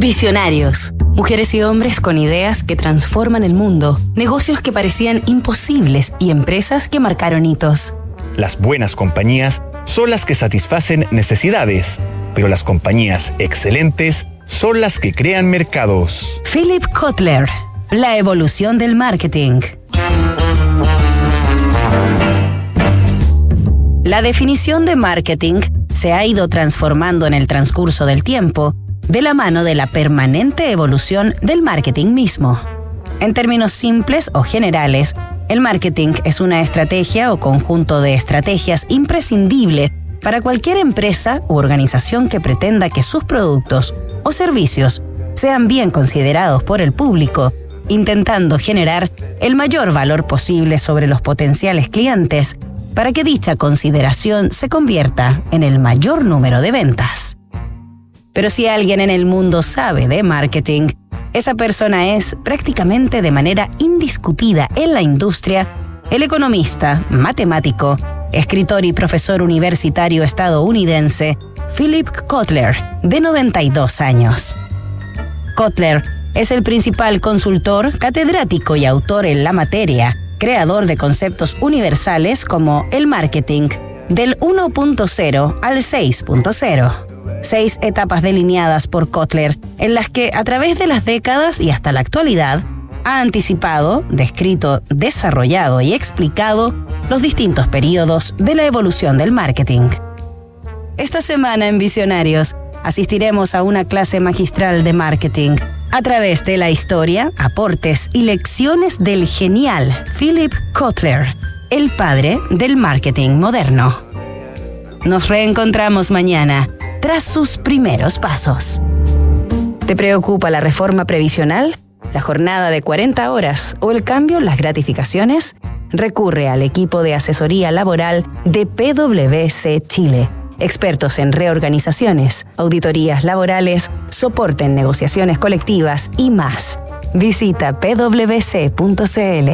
Visionarios. Mujeres y hombres con ideas que transforman el mundo, negocios que parecían imposibles y empresas que marcaron hitos. Las buenas compañías son las que satisfacen necesidades, pero las compañías excelentes son las que crean mercados. Philip Kotler, la evolución del marketing. La definición de marketing se ha ido transformando en el transcurso del tiempo de la mano de la permanente evolución del marketing mismo. En términos simples o generales, el marketing es una estrategia o conjunto de estrategias imprescindibles para cualquier empresa u organización que pretenda que sus productos o servicios sean bien considerados por el público, intentando generar el mayor valor posible sobre los potenciales clientes para que dicha consideración se convierta en el mayor número de ventas. Pero si alguien en el mundo sabe de marketing, esa persona es prácticamente de manera indiscutida en la industria el economista, matemático, escritor y profesor universitario estadounidense Philip Kotler, de 92 años. Kotler es el principal consultor, catedrático y autor en la materia, creador de conceptos universales como el marketing, del 1.0 al 6.0 seis etapas delineadas por Kotler, en las que a través de las décadas y hasta la actualidad ha anticipado, descrito, desarrollado y explicado los distintos periodos de la evolución del marketing. Esta semana en Visionarios asistiremos a una clase magistral de marketing a través de la historia, aportes y lecciones del genial Philip Kotler, el padre del marketing moderno. Nos reencontramos mañana tras sus primeros pasos. ¿Te preocupa la reforma previsional, la jornada de 40 horas o el cambio en las gratificaciones? Recurre al equipo de asesoría laboral de PwC Chile, expertos en reorganizaciones, auditorías laborales, soporte en negociaciones colectivas y más. Visita pwc.cl.